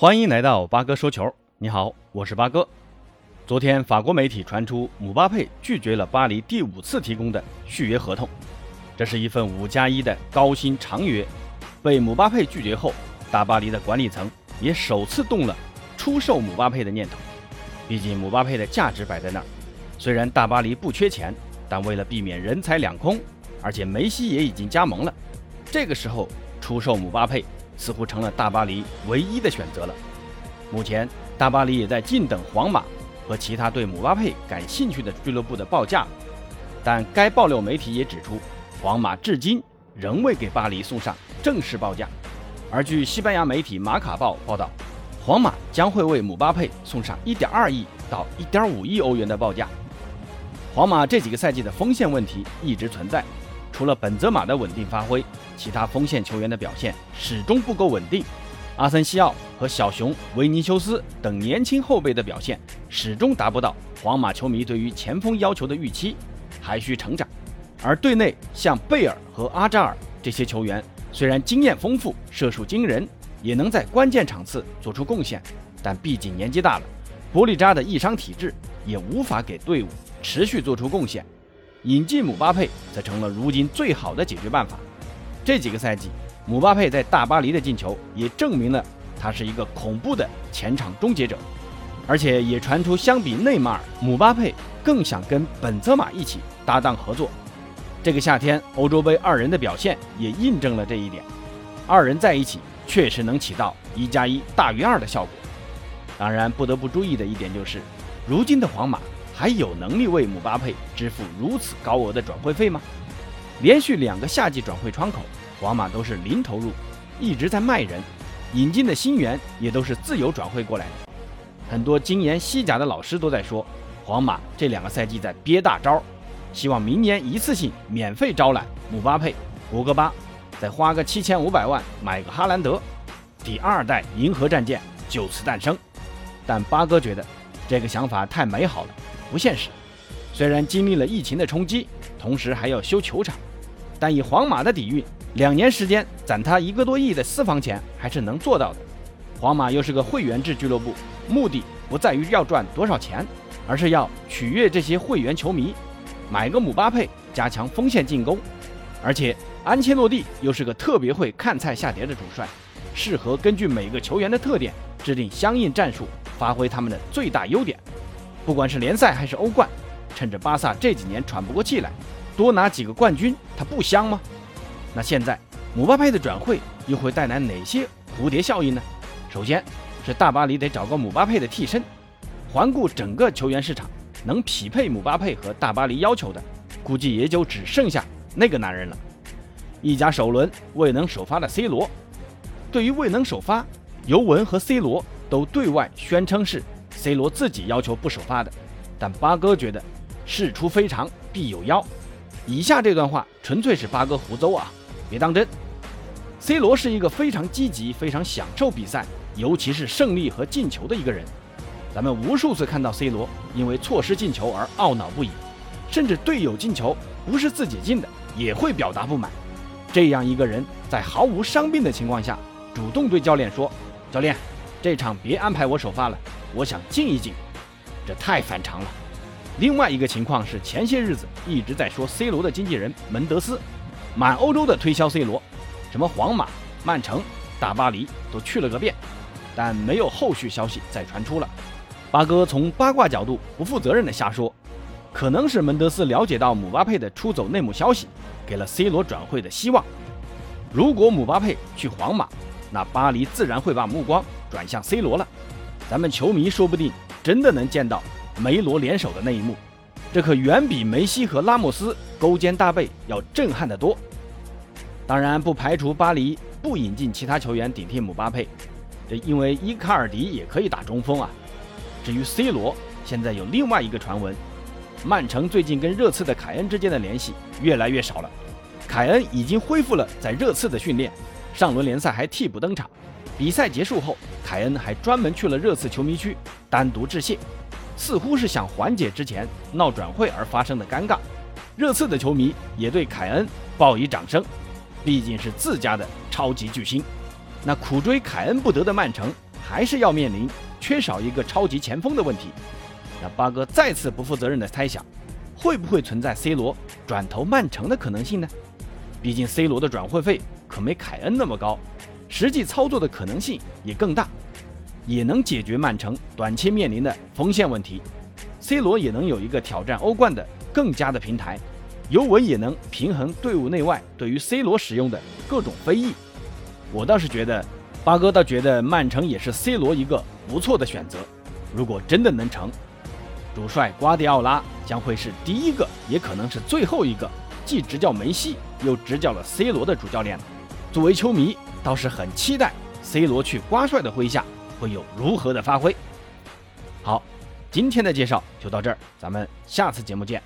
欢迎来到八哥说球。你好，我是八哥。昨天，法国媒体传出姆巴佩拒绝了巴黎第五次提供的续约合同，这是一份五加一的高薪长约。被姆巴佩拒绝后，大巴黎的管理层也首次动了出售姆巴佩的念头。毕竟，姆巴佩的价值摆在那儿。虽然大巴黎不缺钱，但为了避免人财两空，而且梅西也已经加盟了，这个时候出售姆巴佩似乎成了大巴黎唯一的选择了。目前，大巴黎也在静等皇马和其他对姆巴佩感兴趣的俱乐部的报价，但该爆料媒体也指出，皇马至今仍未给巴黎送上正式报价。而据西班牙媒体《马卡报》报道，皇马将会为姆巴佩送上1.2亿到1.5亿欧元的报价。皇马这几个赛季的锋线问题一直存在，除了本泽马的稳定发挥，其他锋线球员的表现始终不够稳定。阿森西奥和小熊维尼修斯等年轻后辈的表现始终达不到皇马球迷对于前锋要求的预期，还需成长。而队内像贝尔和阿扎尔这些球员，虽然经验丰富、射术惊人，也能在关键场次做出贡献，但毕竟年纪大了，玻璃渣的易伤体质也无法给队伍。持续做出贡献，引进姆巴佩则成了如今最好的解决办法。这几个赛季，姆巴佩在大巴黎的进球也证明了他是一个恐怖的前场终结者，而且也传出相比内马尔，姆巴佩更想跟本泽马一起搭档合作。这个夏天欧洲杯二人的表现也印证了这一点，二人在一起确实能起到一加一大于二的效果。当然，不得不注意的一点就是，如今的皇马。还有能力为姆巴佩支付如此高额的转会费吗？连续两个夏季转会窗口，皇马都是零投入，一直在卖人，引进的新援也都是自由转会过来的。很多精研西甲的老师都在说，皇马这两个赛季在憋大招，希望明年一次性免费招揽姆巴佩、博格巴，再花个七千五百万买个哈兰德，第二代银河战舰就此诞生。但八哥觉得这个想法太美好了。不现实。虽然经历了疫情的冲击，同时还要修球场，但以皇马的底蕴，两年时间攒他一个多亿的私房钱还是能做到的。皇马又是个会员制俱乐部，目的不在于要赚多少钱，而是要取悦这些会员球迷。买个姆巴佩，加强锋线进攻。而且安切洛蒂又是个特别会看菜下碟的主帅，适合根据每个球员的特点制定相应战术，发挥他们的最大优点。不管是联赛还是欧冠，趁着巴萨这几年喘不过气来，多拿几个冠军，他不香吗？那现在姆巴佩的转会又会带来哪些蝴蝶效应呢？首先是大巴黎得找个姆巴佩的替身。环顾整个球员市场，能匹配姆巴佩和大巴黎要求的，估计也就只剩下那个男人了。意甲首轮未能首发的 C 罗，对于未能首发，尤文和 C 罗都对外宣称是。C 罗自己要求不首发的，但八哥觉得事出非常必有妖。以下这段话纯粹是八哥胡诌啊，别当真。C 罗是一个非常积极、非常享受比赛，尤其是胜利和进球的一个人。咱们无数次看到 C 罗因为错失进球而懊恼不已，甚至队友进球不是自己进的也会表达不满。这样一个人在毫无伤病的情况下，主动对教练说：“教练，这场别安排我首发了。”我想静一静，这太反常了。另外一个情况是，前些日子一直在说 C 罗的经纪人门德斯，满欧洲的推销 C 罗，什么皇马、曼城、大巴黎都去了个遍，但没有后续消息再传出了。八哥从八卦角度不负责任的瞎说，可能是门德斯了解到姆巴佩的出走内幕消息，给了 C 罗转会的希望。如果姆巴佩去皇马，那巴黎自然会把目光转向 C 罗了。咱们球迷说不定真的能见到梅罗联手的那一幕，这可远比梅西和拉莫斯勾肩搭背要震撼得多。当然，不排除巴黎不引进其他球员顶替姆巴佩，这因为伊卡尔迪也可以打中锋啊。至于 C 罗，现在有另外一个传闻，曼城最近跟热刺的凯恩之间的联系越来越少了。凯恩已经恢复了在热刺的训练，上轮联赛还替补登场。比赛结束后，凯恩还专门去了热刺球迷区单独致谢，似乎是想缓解之前闹转会而发生的尴尬。热刺的球迷也对凯恩报以掌声，毕竟是自家的超级巨星。那苦追凯恩不得的曼城还是要面临缺少一个超级前锋的问题。那八哥再次不负责任的猜想，会不会存在 C 罗转投曼城的可能性呢？毕竟 C 罗的转会费可没凯恩那么高，实际操作的可能性也更大，也能解决曼城短期面临的锋线问题。C 罗也能有一个挑战欧冠的更加的平台，尤文也能平衡队伍内外对于 C 罗使用的各种非议。我倒是觉得，八哥倒觉得曼城也是 C 罗一个不错的选择。如果真的能成，主帅瓜迪奥拉将会是第一个，也可能是最后一个既执教梅西又执教了 C 罗的主教练了。作为球迷，倒是很期待 C 罗去瓜帅的麾下会有如何的发挥。好，今天的介绍就到这儿，咱们下次节目见。